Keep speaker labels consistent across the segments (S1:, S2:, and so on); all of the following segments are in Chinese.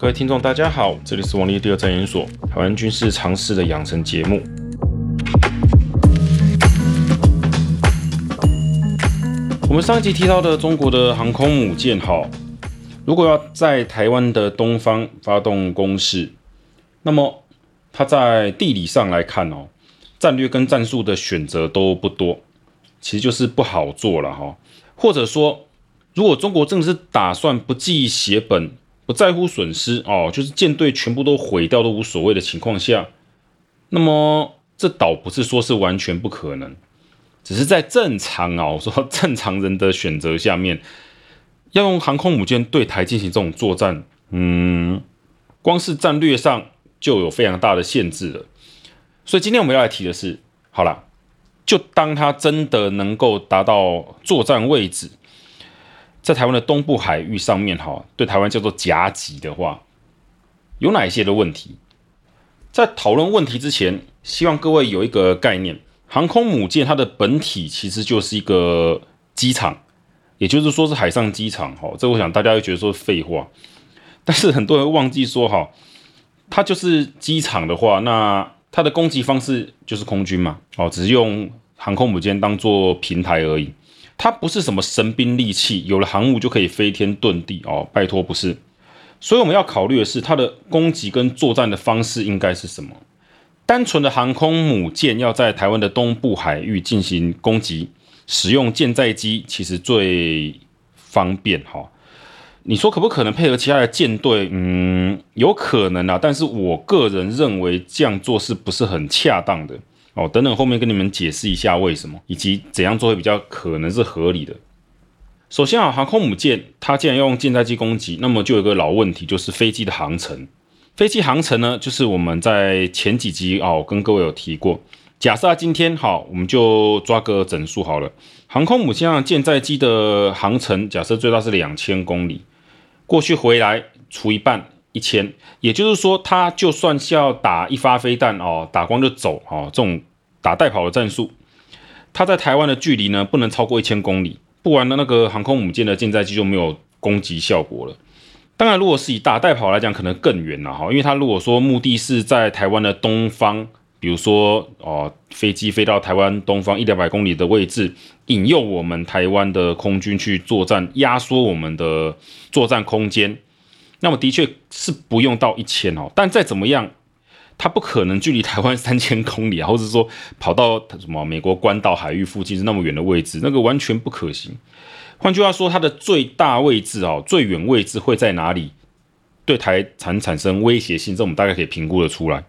S1: 各位听众，大家好，这里是王立第二战研所台湾军事常识的养成节目。我们上一集提到的中国的航空母舰，哈，如果要在台湾的东方发动攻势，那么它在地理上来看哦，战略跟战术的选择都不多，其实就是不好做了哈。或者说，如果中国正是打算不计血本，不在乎损失哦，就是舰队全部都毁掉都无所谓的情况下，那么这倒不是说是完全不可能，只是在正常啊，我说正常人的选择下面，要用航空母舰对台进行这种作战，嗯，光是战略上就有非常大的限制了。所以今天我们要来提的是，好了，就当它真的能够达到作战位置。在台湾的东部海域上面，哈，对台湾叫做夹击的话，有哪一些的问题？在讨论问题之前，希望各位有一个概念：航空母舰它的本体其实就是一个机场，也就是说是海上机场，哈。这我想大家会觉得说废话，但是很多人忘记说，哈，它就是机场的话，那它的攻击方式就是空军嘛，哦，只是用航空母舰当做平台而已。它不是什么神兵利器，有了航母就可以飞天遁地哦，拜托不是。所以我们要考虑的是它的攻击跟作战的方式应该是什么？单纯的航空母舰要在台湾的东部海域进行攻击，使用舰载机其实最方便哈。你说可不可能配合其他的舰队？嗯，有可能啊，但是我个人认为这样做是不是很恰当的？哦，等等，后面跟你们解释一下为什么，以及怎样做会比较可能是合理的。首先啊，航空母舰它既然要用舰载机攻击，那么就有一个老问题，就是飞机的航程。飞机航程呢，就是我们在前几集哦跟各位有提过。假设今天好，我们就抓个整数好了。航空母舰上舰载机的航程，假设最大是两千公里，过去回来除一半。一千，也就是说，他就算是要打一发飞弹哦，打光就走哦，这种打带跑的战术，它在台湾的距离呢，不能超过一千公里，不然呢，那个航空母舰的舰载机就没有攻击效果了。当然，如果是以打带跑来讲，可能更远了哈，因为他如果说目的是在台湾的东方，比如说哦，飞机飞到台湾东方一两百公里的位置，引诱我们台湾的空军去作战，压缩我们的作战空间。那么的确是不用到一千哦，但再怎么样，它不可能距离台湾三千公里啊，或者说跑到什么美国关岛海域附近是那么远的位置，那个完全不可行。换句话说，它的最大位置哦，最远位置会在哪里？对台产产生威胁性，这我们大概可以评估得出来。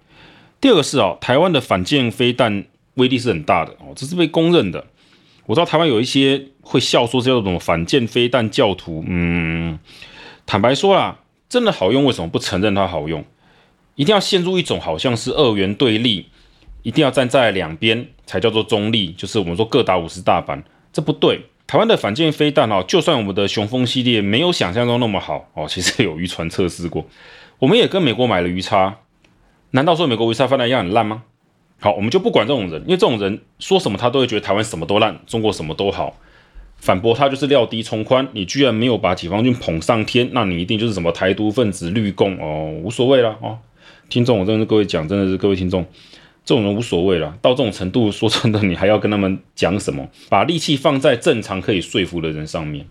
S1: 第二个是哦，台湾的反舰飞弹威力是很大的哦，这是被公认的。我知道台湾有一些会笑说这叫什么反舰飞弹教徒，嗯，坦白说啦。真的好用，为什么不承认它好用？一定要陷入一种好像是二元对立，一定要站在两边才叫做中立，就是我们说各打五十大板，这不对。台湾的反舰飞弹哦，就算我们的雄风系列没有想象中那么好哦，其实有渔船测试过，我们也跟美国买了鱼叉，难道说美国鱼叉飞弹一样很烂吗？好，我们就不管这种人，因为这种人说什么他都会觉得台湾什么都烂，中国什么都好。反驳他就是料低从宽，你居然没有把解放军捧上天，那你一定就是什么台独分子、绿共哦，无所谓了哦。听众，我真的是各位讲，真的是各位听众，这种人无所谓了。到这种程度，说真的，你还要跟他们讲什么？把力气放在正常可以说服的人上面。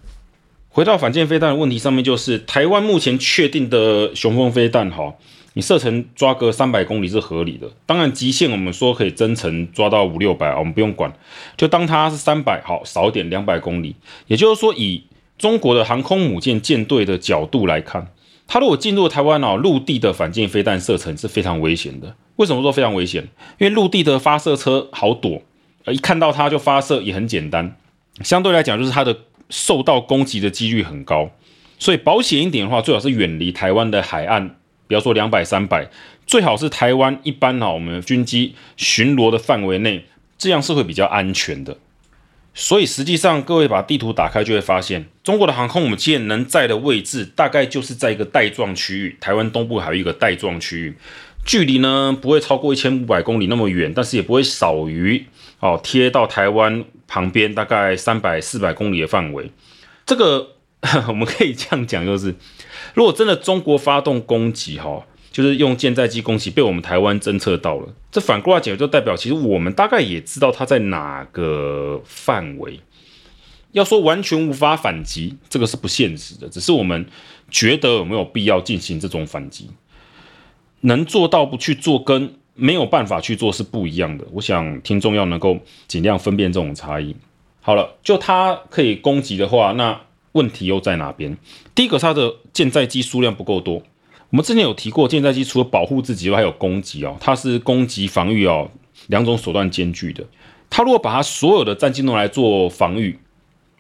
S1: 回到反舰飞弹的问题上面，就是台湾目前确定的雄风飞弹，哈。你射程抓个三百公里是合理的，当然极限我们说可以增程抓到五六百，我们不用管，就当它是三百，好，少点两百公里。也就是说，以中国的航空母舰舰队的角度来看，它如果进入台湾哦，陆地的反舰飞弹射程是非常危险的。为什么说非常危险？因为陆地的发射车好躲，呃一看到它就发射也很简单，相对来讲就是它的受到攻击的几率很高。所以保险一点的话，最好是远离台湾的海岸。比方说两百、三百，最好是台湾一般哈，我们军机巡逻的范围内，这样是会比较安全的。所以实际上，各位把地图打开就会发现，中国的航空母舰能在的位置，大概就是在一个带状区域，台湾东部还有一个带状区域，距离呢不会超过一千五百公里那么远，但是也不会少于哦贴到台湾旁边大概三百、四百公里的范围。这个 我们可以这样讲，就是如果真的中国发动攻击，哈，就是用舰载机攻击，被我们台湾侦测到了，这反过来讲就代表，其实我们大概也知道它在哪个范围。要说完全无法反击，这个是不现实的，只是我们觉得有没有必要进行这种反击，能做到不去做，跟没有办法去做是不一样的。我想听众要能够尽量分辨这种差异。好了，就它可以攻击的话，那问题又在哪边？第一个，它的舰载机数量不够多。我们之前有提过，舰载机除了保护自己外，还有攻击哦，它是攻击防御哦两种手段兼具的。它如果把它所有的战机用来做防御，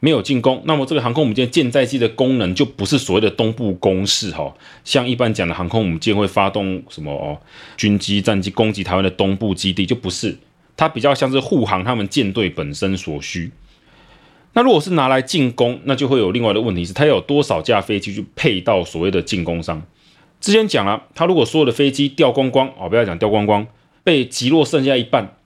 S1: 没有进攻，那么这个航空母舰舰载机的功能就不是所谓的东部攻势哈，像一般讲的航空母舰会发动什么哦军机战机攻击台湾的东部基地，就不是，它比较像是护航他们舰队本身所需。那如果是拿来进攻，那就会有另外的问题是，它有多少架飞机去配到所谓的进攻上？之前讲了，他如果所有的飞机掉光光哦，不要讲掉光光，被击落剩下一半，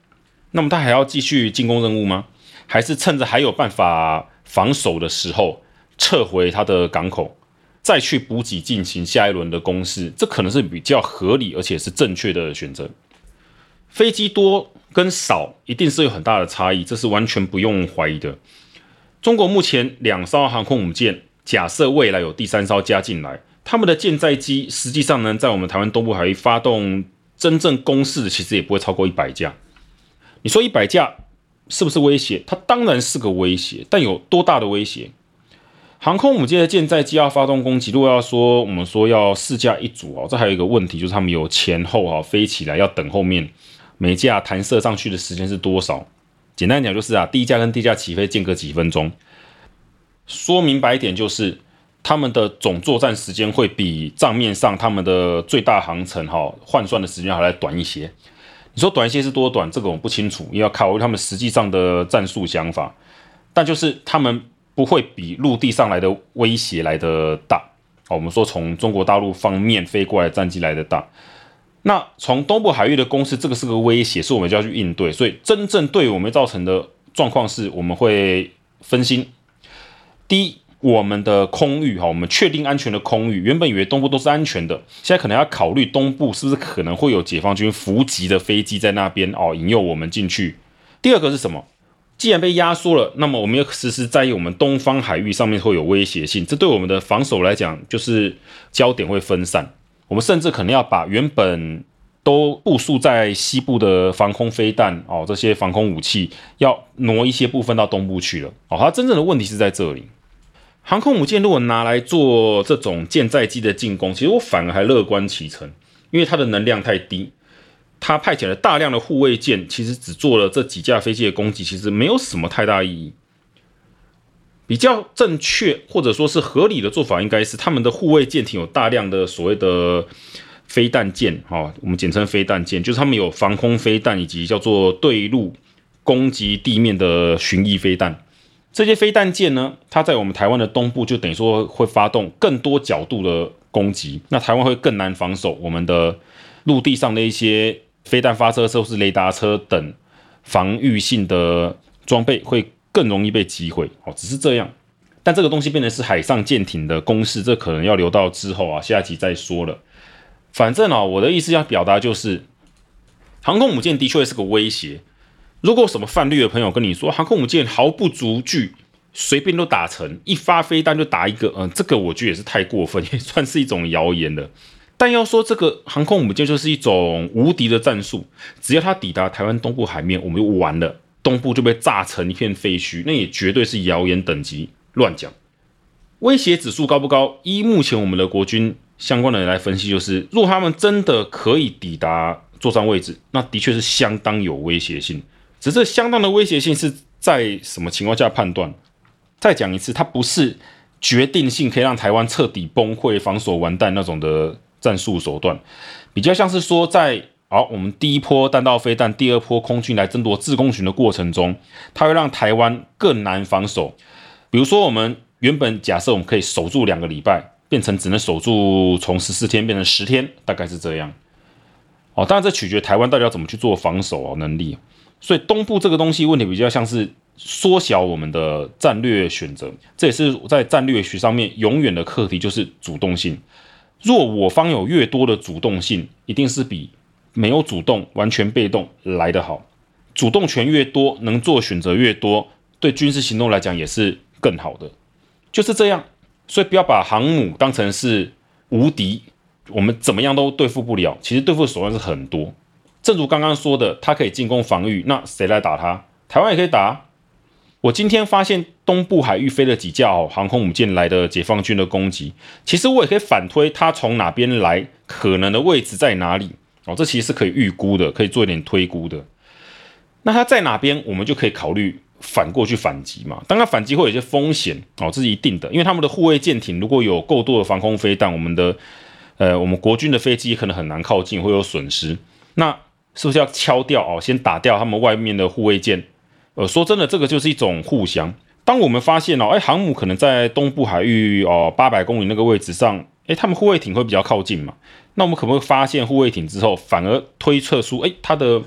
S1: 那么他还要继续进攻任务吗？还是趁着还有办法？防守的时候撤回他的港口，再去补给进行下一轮的攻势，这可能是比较合理而且是正确的选择。飞机多跟少一定是有很大的差异，这是完全不用怀疑的。中国目前两艘航空母舰，假设未来有第三艘加进来，他们的舰载机实际上呢，在我们台湾东部海域发动真正攻势的，其实也不会超过一百架。你说一百架？是不是威胁？它当然是个威胁，但有多大的威胁？航空母舰的舰载机要发动攻击，如果要说我们说要四架一组哦，这还有一个问题，就是他们有前后哈飞起来要等后面每架弹射上去的时间是多少？简单讲就是啊，第一架跟第一架起飞间隔几分钟。说明白一点就是，他们的总作战时间会比账面上他们的最大航程哈换算的时间还来短一些。你说短一些是多短？这个我不清楚，要考虑他们实际上的战术想法。但就是他们不会比陆地上来的威胁来的大。我们说从中国大陆方面飞过来战机来的大。那从东部海域的攻势，这个是个威胁，是我们就要去应对。所以真正对我们造成的状况是，我们会分心。第一。我们的空域哈，我们确定安全的空域，原本以为东部都是安全的，现在可能要考虑东部是不是可能会有解放军伏击的飞机在那边哦，引诱我们进去。第二个是什么？既然被压缩了，那么我们要时时在意我们东方海域上面会有威胁性，这对我们的防守来讲就是焦点会分散。我们甚至可能要把原本都部署在西部的防空飞弹哦，这些防空武器要挪一些部分到东部去了。哦，它真正的问题是在这里。航空母舰如果拿来做这种舰载机的进攻，其实我反而还乐观其成，因为它的能量太低，它派遣了大量的护卫舰，其实只做了这几架飞机的攻击，其实没有什么太大意义。比较正确或者说是合理的做法，应该是他们的护卫舰艇有大量的所谓的飞弹舰，哈，我们简称飞弹舰，就是他们有防空飞弹以及叫做对陆攻击地面的巡弋飞弹。这些飞弹舰呢，它在我们台湾的东部，就等于说会发动更多角度的攻击，那台湾会更难防守。我们的陆地上的一些飞弹发射车或是雷达车等防御性的装备会更容易被击毁。哦，只是这样，但这个东西变成是海上舰艇的攻势，这可能要留到之后啊，下一集再说了。反正啊，我的意思要表达就是，航空母舰的确是个威胁。如果什么泛绿的朋友跟你说航空母舰毫不足惧，随便都打沉，一发飞弹就打一个，嗯，这个我觉得也是太过分，也算是一种谣言了。但要说这个航空母舰就是一种无敌的战术，只要它抵达台湾东部海面，我们就完了，东部就被炸成一片废墟，那也绝对是谣言等级，乱讲。威胁指数高不高？依目前我们的国军相关的人来分析，就是若他们真的可以抵达作战位置，那的确是相当有威胁性。只是相当的威胁性是在什么情况下判断？再讲一次，它不是决定性可以让台湾彻底崩溃、防守完蛋那种的战术手段，比较像是说在好，我们第一波弹道飞弹、第二波空军来争夺制空权的过程中，它会让台湾更难防守。比如说，我们原本假设我们可以守住两个礼拜，变成只能守住从十四天变成十天，大概是这样。哦，当然这取决台湾到底要怎么去做防守哦能力。所以东部这个东西问题比较像是缩小我们的战略选择，这也是在战略学上面永远的课题，就是主动性。若我方有越多的主动性，一定是比没有主动、完全被动来得好。主动权越多，能做选择越多，对军事行动来讲也是更好的。就是这样，所以不要把航母当成是无敌，我们怎么样都对付不了。其实对付的手段是很多。正如刚刚说的，它可以进攻防御，那谁来打它？台湾也可以打。我今天发现东部海域飞了几架航空母舰来的解放军的攻击，其实我也可以反推它从哪边来，可能的位置在哪里哦，这其实是可以预估的，可以做一点推估的。那它在哪边，我们就可以考虑反过去反击嘛。当然反击会有一些风险哦，这是一定的，因为他们的护卫舰艇如果有够多的防空飞弹，我们的呃我们国军的飞机可能很难靠近，会有损失。那是不是要敲掉哦？先打掉他们外面的护卫舰？呃，说真的，这个就是一种互相。当我们发现哦，哎，航母可能在东部海域哦，八百公里那个位置上，哎，他们护卫艇会比较靠近嘛？那我们可不可以发现护卫艇之后，反而推测出，哎，它的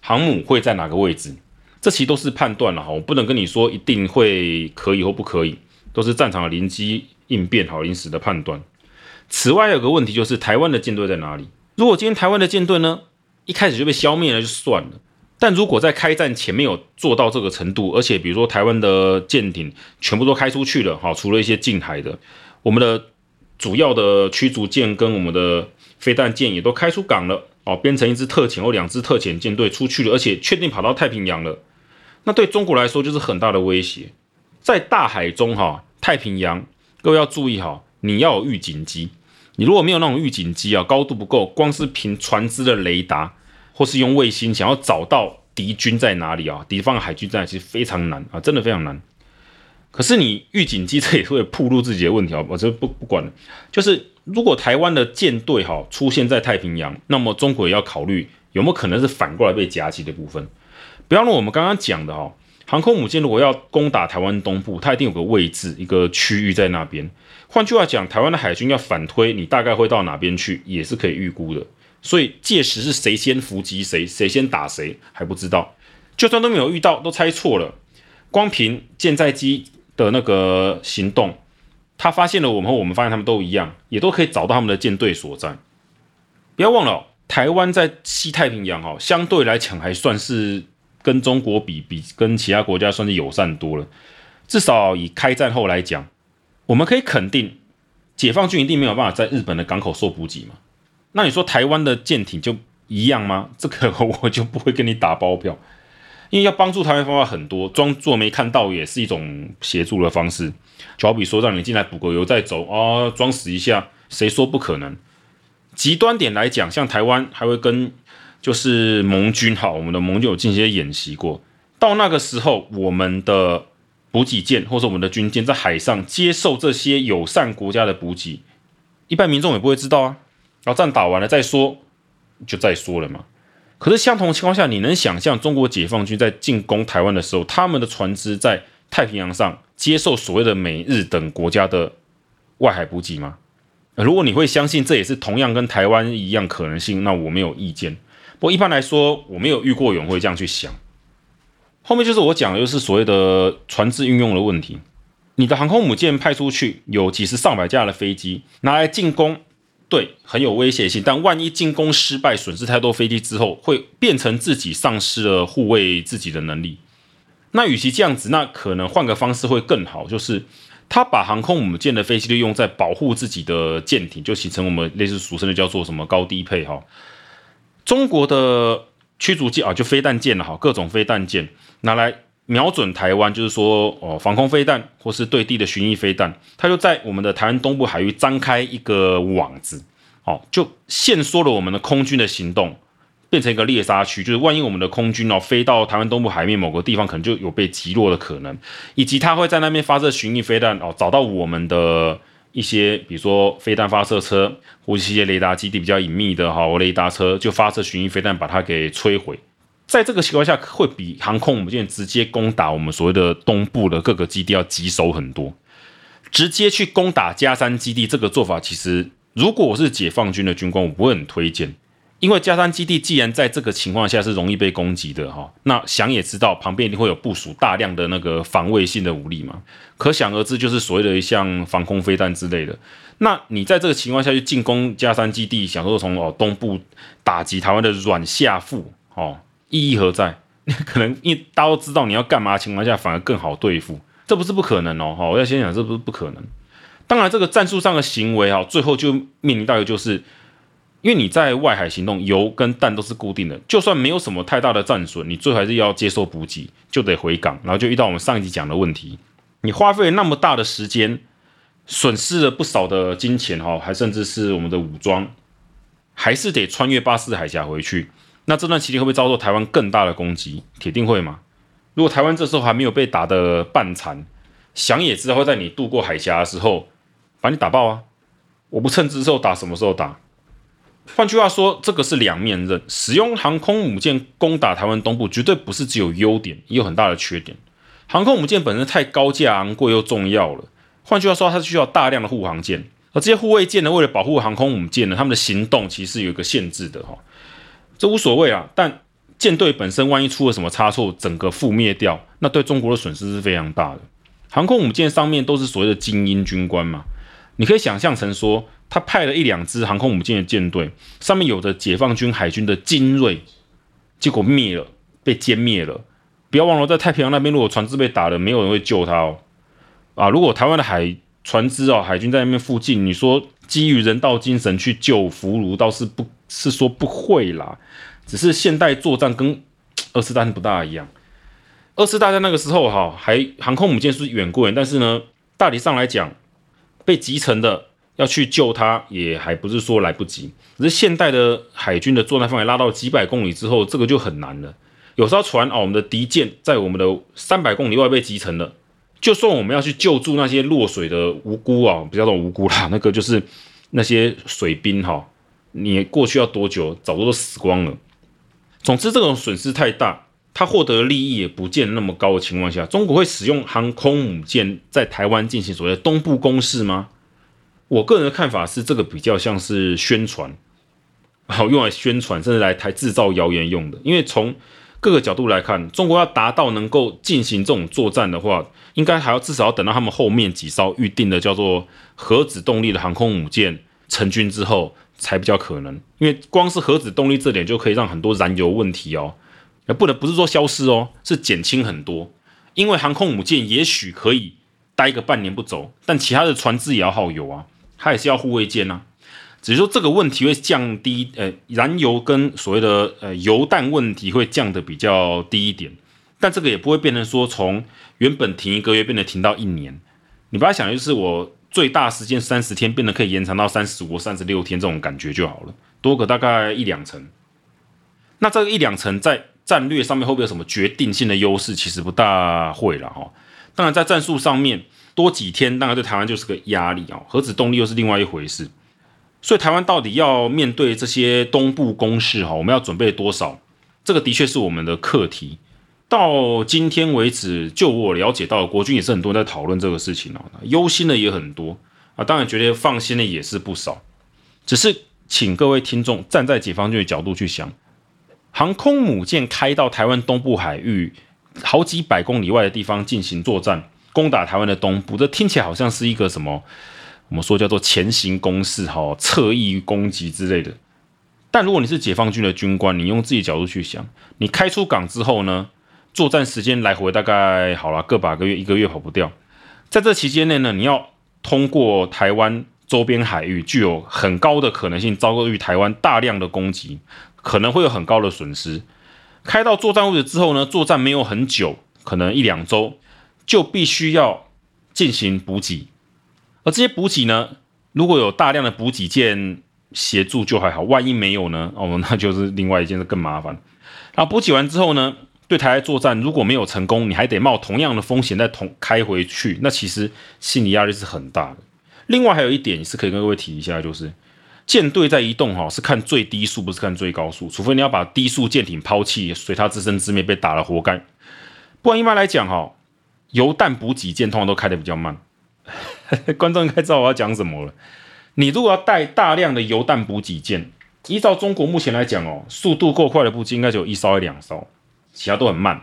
S1: 航母会在哪个位置？这其实都是判断了哈，我不能跟你说一定会可以或不可以，都是战场的临机应变，好临时的判断。此外，有个问题就是台湾的舰队在哪里？如果今天台湾的舰队呢，一开始就被消灭了，就算了。但如果在开战前没有做到这个程度，而且比如说台湾的舰艇全部都开出去了，哈，除了一些近海的，我们的主要的驱逐舰跟我们的飞弹舰也都开出港了，哦，编成一支特遣或两支特遣舰队出去了，而且确定跑到太平洋了，那对中国来说就是很大的威胁。在大海中，哈，太平洋，各位要注意哈，你要有预警机，你如果没有那种预警机啊，高度不够，光是凭船只的雷达。或是用卫星想要找到敌军在哪里啊？敌方海军在其实非常难啊，真的非常难。可是你预警机这也是会暴露自己的问题啊，我这不不管了。就是如果台湾的舰队哈出现在太平洋，那么中国也要考虑有没有可能是反过来被夹击的部分。不要忘了我们刚刚讲的哈，航空母舰如果要攻打台湾东部，它一定有个位置一个区域在那边。换句话讲，台湾的海军要反推，你大概会到哪边去，也是可以预估的。所以届时是谁先伏击谁，谁先打谁还不知道。就算都没有遇到，都猜错了。光凭舰载机的那个行动，他发现了我们我们发现他们都一样，也都可以找到他们的舰队所在。不要忘了，台湾在西太平洋哦，相对来讲还算是跟中国比，比跟其他国家算是友善多了。至少以开战后来讲，我们可以肯定，解放军一定没有办法在日本的港口受补给嘛。那你说台湾的舰艇就一样吗？这个我就不会跟你打包票，因为要帮助台湾方法很多，装作没看到也是一种协助的方式。就好比说让你进来补个油再走啊，装死一下，谁说不可能？极端点来讲，像台湾还会跟就是盟军哈，我们的盟友进行一些演习过。到那个时候，我们的补给舰或者我们的军舰在海上接受这些友善国家的补给，一般民众也不会知道啊。然后战打完了再说，就再说了嘛。可是相同情况下，你能想象中国解放军在进攻台湾的时候，他们的船只在太平洋上接受所谓的美日等国家的外海补给吗？如果你会相信这也是同样跟台湾一样可能性，那我没有意见。不过一般来说，我没有遇过有人会这样去想。后面就是我讲的，就是所谓的船只运用的问题。你的航空母舰派出去，有几十上百架的飞机拿来进攻。对，很有威胁性。但万一进攻失败，损失太多飞机之后，会变成自己丧失了护卫自己的能力。那与其这样子，那可能换个方式会更好，就是他把航空母舰的飞机利用在保护自己的舰艇，就形成我们类似俗称的叫做什么高低配哈。中国的驱逐舰啊，就飞弹舰了哈，各种飞弹舰拿来。瞄准台湾，就是说，哦，防空飞弹或是对地的巡弋飞弹，它就在我们的台湾东部海域张开一个网子，哦，就限缩了我们的空军的行动，变成一个猎杀区。就是万一我们的空军哦飞到台湾东部海面某个地方，可能就有被击落的可能，以及它会在那边发射巡弋飞弹哦，找到我们的一些，比如说飞弹发射车或是一些雷达基地比较隐秘的哈，雷达车就发射巡弋飞弹把它给摧毁。在这个情况下，会比航空母舰直接攻打我们所谓的东部的各个基地要棘手很多。直接去攻打加山基地这个做法，其实如果我是解放军的军官，我不会很推荐，因为加山基地既然在这个情况下是容易被攻击的哈，那想也知道旁边一定会有部署大量的那个防卫性的武力嘛，可想而知就是所谓的一项防空飞弹之类的。那你在这个情况下去进攻加山基地，想说从哦东部打击台湾的软下腹哦，意义何在？可能因为大家都知道你要干嘛的情况下，反而更好对付，这不是不可能哦哈。我要先讲这不是不可能。当然这个战术上的行为啊，最后就面临到的就是。因为你在外海行动，油跟弹都是固定的，就算没有什么太大的战损，你最后还是要接受补给，就得回港，然后就遇到我们上一集讲的问题，你花费那么大的时间，损失了不少的金钱哈，还甚至是我们的武装，还是得穿越巴士海峡回去。那这段期间会不会遭受台湾更大的攻击？铁定会嘛。如果台湾这时候还没有被打得半残，想也知道会在你渡过海峡的时候把你打爆啊！我不趁之后打，什么时候打？换句话说，这个是两面刃。使用航空母舰攻打台湾东部，绝对不是只有优点，也有很大的缺点。航空母舰本身太高价、昂贵又重要了。换句话说，它需要大量的护航舰，而这些护卫舰呢，为了保护航空母舰呢，他们的行动其实有一个限制的哈。这无所谓啊，但舰队本身万一出了什么差错，整个覆灭掉，那对中国的损失是非常大的。航空母舰上面都是所谓的精英军官嘛，你可以想象成说。他派了一两支航空母舰的舰队，上面有着解放军海军的精锐，结果灭了，被歼灭了。不要忘了，在太平洋那边，如果船只被打了，没有人会救他哦。啊，如果台湾的海船只哦，海军在那边附近，你说基于人道精神去救俘虏，倒是不是说不会啦。只是现代作战跟 二次大战不大一样。二次大战那个时候哈，还航空母舰是远过远，但是呢，大体上来讲，被击沉的。要去救他，也还不是说来不及。可是现代的海军的作战范围拉到几百公里之后，这个就很难了。有艘船啊，我们的敌舰在我们的三百公里外被击沉了，就算我们要去救助那些落水的无辜啊，不叫做无辜啦，那个就是那些水兵哈，你过去要多久，早都死光了。总之，这种损失太大，他获得利益也不见那么高的情况下，中国会使用航空母舰在台湾进行所谓的东部攻势吗？我个人的看法是，这个比较像是宣传，好用来宣传，甚至来台制造谣言用的。因为从各个角度来看，中国要达到能够进行这种作战的话，应该还要至少要等到他们后面几艘预定的叫做核子动力的航空母舰成军之后，才比较可能。因为光是核子动力这点就可以让很多燃油问题哦，也不能不是说消失哦，是减轻很多。因为航空母舰也许可以待个半年不走，但其他的船只也要耗油啊。它也是要护卫舰呐，只是说这个问题会降低，呃，燃油跟所谓的呃油弹问题会降得比较低一点，但这个也不会变成说从原本停一个月变得停到一年。你把它想就是我最大时间三十天变得可以延长到三十五、三十六天这种感觉就好了，多个大概一两成。那这个一两成在战略上面会不会有什么决定性的优势？其实不大会了哈。当然在战术上面。多几天，当然对台湾就是个压力哦。核子动力又是另外一回事，所以台湾到底要面对这些东部攻势哈，我们要准备多少？这个的确是我们的课题。到今天为止，就我了解到，国军也是很多人在讨论这个事情哦，忧心的也很多啊，当然觉得放心的也是不少。只是请各位听众站在解放军的角度去想，航空母舰开到台湾东部海域好几百公里外的地方进行作战。攻打台湾的东部，这听起来好像是一个什么？我们说叫做前行攻势，哈，侧翼攻击之类的。但如果你是解放军的军官，你用自己角度去想，你开出港之后呢，作战时间来回大概好了个把个月，一个月跑不掉。在这期间内呢，你要通过台湾周边海域，具有很高的可能性遭遇台湾大量的攻击，可能会有很高的损失。开到作战位置之后呢，作战没有很久，可能一两周。就必须要进行补给，而这些补给呢，如果有大量的补给舰协助就还好，万一没有呢？哦，那就是另外一件事更麻烦。然后补给完之后呢，对台海作战如果没有成功，你还得冒同样的风险再同开回去，那其实心理压力是很大的。另外还有一点是可以跟各位提一下，就是舰队在移动哈，是看最低速，不是看最高速，除非你要把低速舰艇抛弃，随它自生自灭，被打了活该。不然一般来讲哈。油弹补给舰通常都开得比较慢，观众应该知道我要讲什么了。你如果要带大量的油弹补给舰，依照中国目前来讲哦，速度够快的补给应该只有一艘两艘，其他都很慢。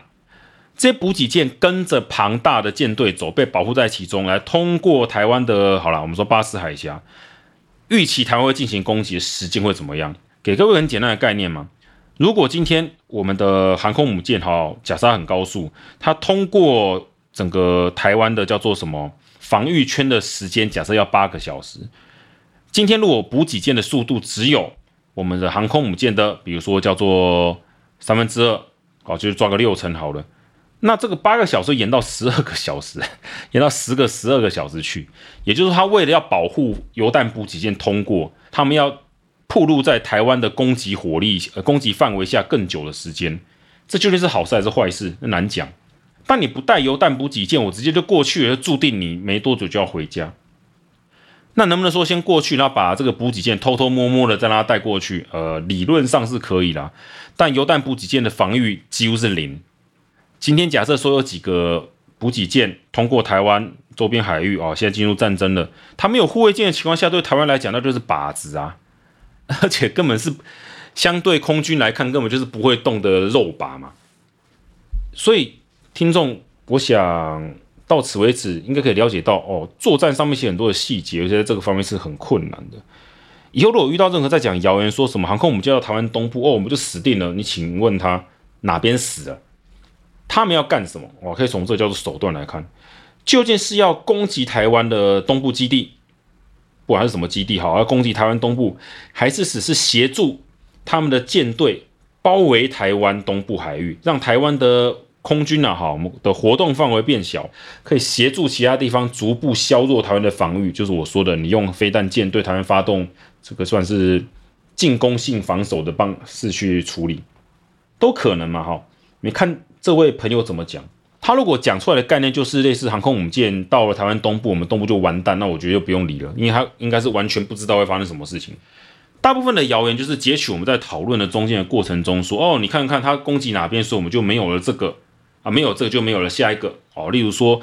S1: 这些补给舰跟着庞大的舰队走，被保护在其中，来通过台湾的，好了，我们说巴士海峡，预期台湾会进行攻击的时间会怎么样？给各位很简单的概念嘛。如果今天我们的航空母舰哈，假设很高速，它通过整个台湾的叫做什么防御圈的时间，假设要八个小时。今天如果补给舰的速度只有我们的航空母舰的，比如说叫做三分之二，好，就是抓个六成好了。那这个八个小时延到十二个小时，延到十个、十二个小时去，也就是他为了要保护油弹补给舰通过，他们要铺路在台湾的攻击火力、呃攻击范围下更久的时间，这究竟是好事还是坏事？那难讲。但你不带油弹补给舰，我直接就过去了，注定你没多久就要回家。那能不能说先过去，然后把这个补给舰偷偷摸摸的再让它带过去？呃，理论上是可以啦，但油弹补给舰的防御几乎是零。今天假设说有几个补给舰通过台湾周边海域哦，现在进入战争了，它没有护卫舰的情况下，对台湾来讲那就是靶子啊，而且根本是相对空军来看，根本就是不会动的肉靶嘛。所以听众，我想到此为止，应该可以了解到哦，作战上面写很多的细节，而且在这个方面是很困难的。以后如果遇到任何在讲谣言，说什么航空母舰到台湾东部哦，我们就死定了，你请问他哪边死了？他们要干什么？我可以从这叫做手段来看，究竟是要攻击台湾的东部基地，不管是什么基地，好，要攻击台湾东部，还是只是协助他们的舰队包围台湾东部海域，让台湾的空军啊，哈，我们的活动范围变小，可以协助其他地方逐步削弱台湾的防御。就是我说的，你用飞弹舰对台湾发动这个算是进攻性防守的方式去处理，都可能嘛，哈，你看。这位朋友怎么讲？他如果讲出来的概念就是类似航空母舰到了台湾东部，我们东部就完蛋，那我觉得就不用理了，因为他应该是完全不知道会发生什么事情。大部分的谣言就是截取我们在讨论的中间的过程中说，哦，你看看他攻击哪边，所以我们就没有了这个啊，没有这个就没有了下一个哦。例如说，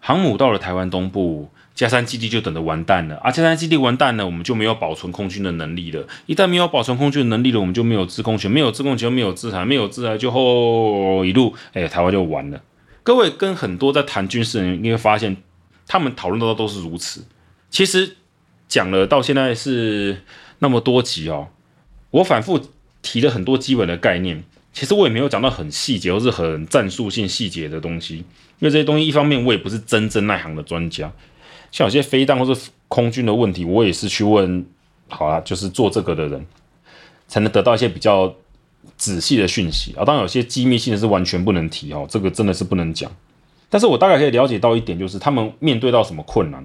S1: 航母到了台湾东部。加山基地就等着完蛋了啊！加山基地完蛋了，我们就没有保存空军的能力了。一旦没有保存空军的能力了，我们就没有制空权，没有制空权，没有制裁，没有制裁，就后一路，哎，台湾就完了。各位跟很多在谈军事的人，你会发现，他们讨论到的都是如此。其实讲了到现在是那么多集哦，我反复提了很多基本的概念，其实我也没有讲到很细节或是很战术性细节的东西，因为这些东西一方面我也不是真正那行的专家。像有些飞弹或是空军的问题，我也是去问，好啊，就是做这个的人，才能得到一些比较仔细的讯息啊。当然，有些机密性的是完全不能提哦，这个真的是不能讲。但是我大概可以了解到一点，就是他们面对到什么困难，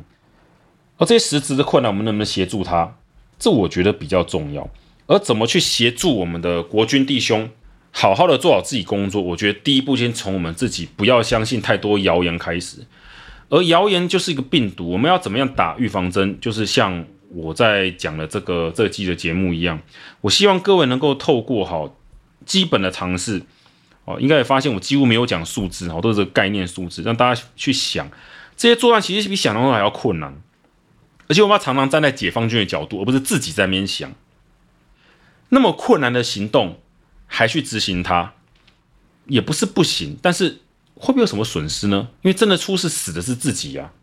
S1: 而这些实质的困难，我们能不能协助他？这我觉得比较重要。而怎么去协助我们的国军弟兄，好好的做好自己工作？我觉得第一步先从我们自己不要相信太多谣言开始。而谣言就是一个病毒，我们要怎么样打预防针？就是像我在讲的这个这季的节目一样，我希望各位能够透过好基本的尝试，哦，应该也发现我几乎没有讲数字，哦，都是概念数字，让大家去想这些作战其实是比想象中还要困难，而且我们要常常站在解放军的角度，而不是自己在那边想，那么困难的行动还去执行它，也不是不行，但是。会不会有什么损失呢？因为真的出事死的是自己呀、啊。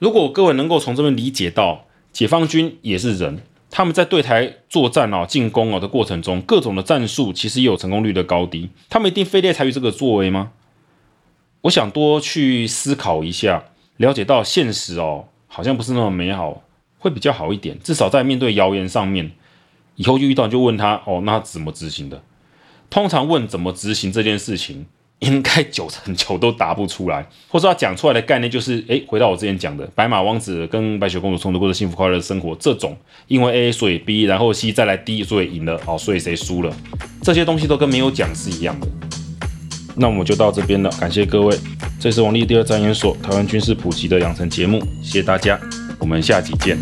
S1: 如果各位能够从这边理解到，解放军也是人，他们在对台作战啊、进攻啊的过程中，各种的战术其实也有成功率的高低。他们一定非得采取这个作为吗？我想多去思考一下，了解到现实哦，好像不是那么美好，会比较好一点。至少在面对谣言上面，以后就遇到就问他哦，那他怎么执行的？通常问怎么执行这件事情。应该九成九都答不出来，或者他讲出来的概念就是，诶，回到我之前讲的，白马王子跟白雪公主冲突过的幸福快乐的生活，这种因为 A 所以 B，然后 C 再来 D 所以赢了，哦，所以谁输了？这些东西都跟没有讲是一样的。那我们就到这边了，感谢各位，这是王立第二战研所台湾军事普及的养成节目，谢谢大家，我们下集见。